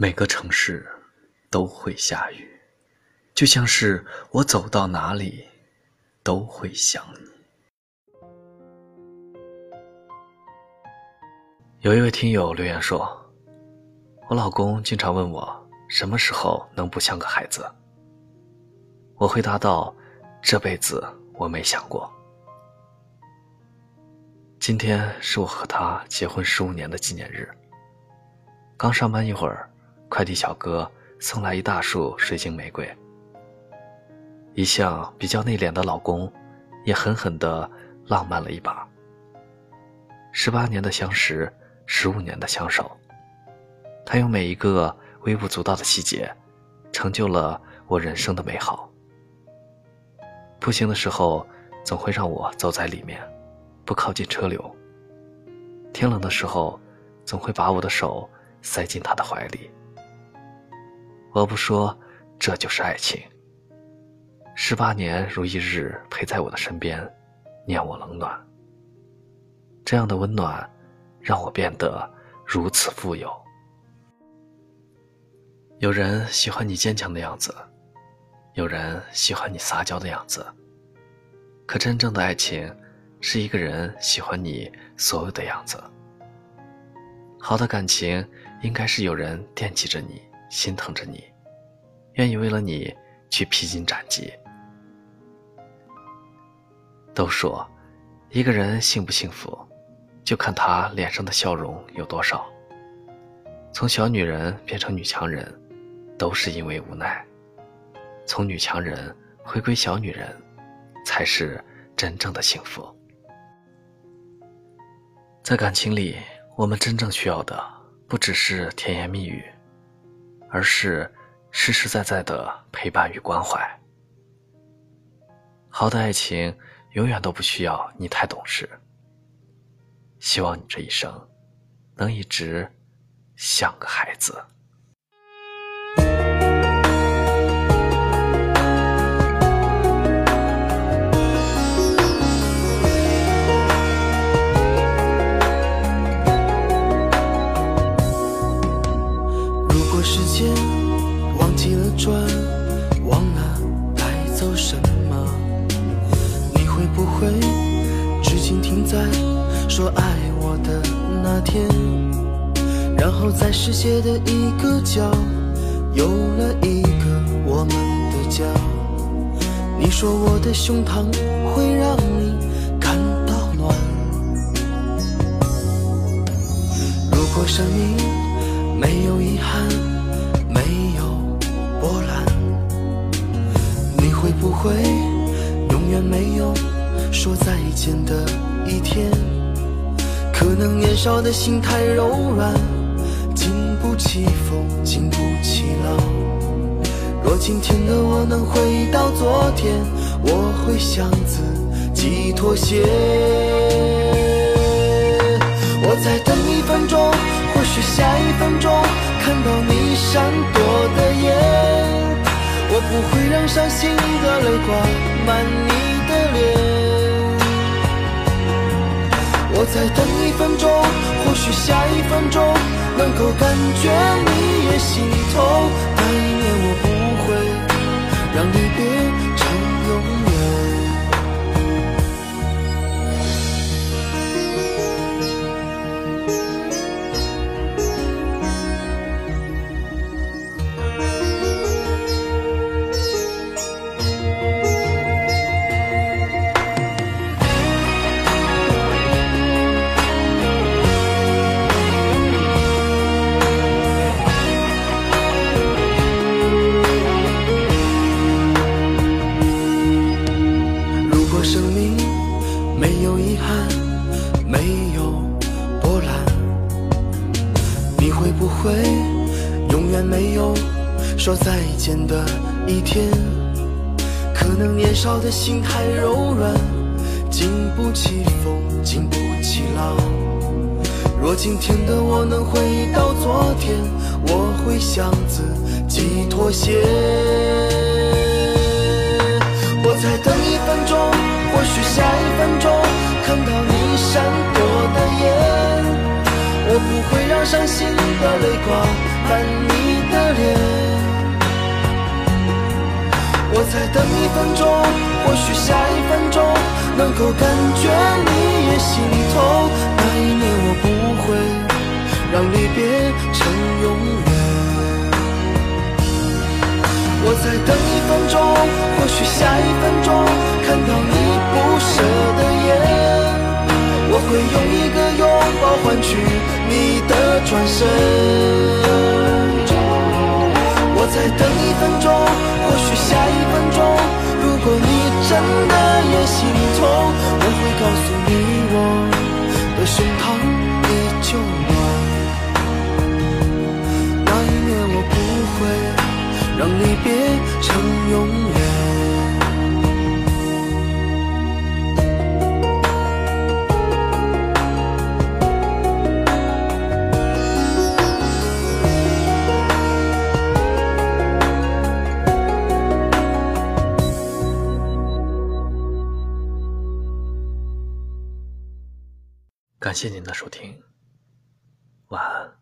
每个城市都会下雨，就像是我走到哪里都会想你。有一位听友留言说：“我老公经常问我什么时候能不像个孩子。”我回答道：“这辈子我没想过。”今天是我和他结婚十五年的纪念日。刚上班一会儿。快递小哥送来一大束水晶玫瑰，一向比较内敛的老公，也狠狠的浪漫了一把。十八年的相识，十五年的相守，他用每一个微不足道的细节，成就了我人生的美好。步行的时候，总会让我走在里面，不靠近车流。天冷的时候，总会把我的手塞进他的怀里。我不说，这就是爱情。十八年如一日陪在我的身边，念我冷暖。这样的温暖，让我变得如此富有。有人喜欢你坚强的样子，有人喜欢你撒娇的样子。可真正的爱情，是一个人喜欢你所有的样子。好的感情，应该是有人惦记着你。心疼着你，愿意为了你去披荆斩棘。都说，一个人幸不幸福，就看他脸上的笑容有多少。从小女人变成女强人，都是因为无奈；从女强人回归小女人，才是真正的幸福。在感情里，我们真正需要的，不只是甜言蜜语。而是实实在在的陪伴与关怀。好的爱情永远都不需要你太懂事。希望你这一生能一直像个孩子。说爱我的那天，然后在世界的一个角，有了一个我们的家。你说我的胸膛会让你感到暖。如果生命没有遗憾，没有波澜，你会不会永远没有说再见的一天？可能年少的心太柔软，经不起风，经不起浪。若今天的我能回到昨天，我会向自己妥协。我再等一分钟，或许下一分钟看到你闪躲的眼，我不会让伤心的泪挂满你的脸。我再等一分钟，或许下一分钟能够感觉你也心痛。那一年我不会让离别。会永远没有说再见的一天，可能年少的心太柔软，经不起风，经不起浪。若今天的我能回到昨天，我会向自己妥协。我再等一分钟，或许下一分钟看到你伤心的泪光暗你的脸我再等一分钟或许下一分钟能够感觉你也心痛那一年我不会让离别成永远我再等一分钟或许下一分钟看到你不舍的眼我会用一个拥抱换取你的。转身。感谢您的收听，晚安。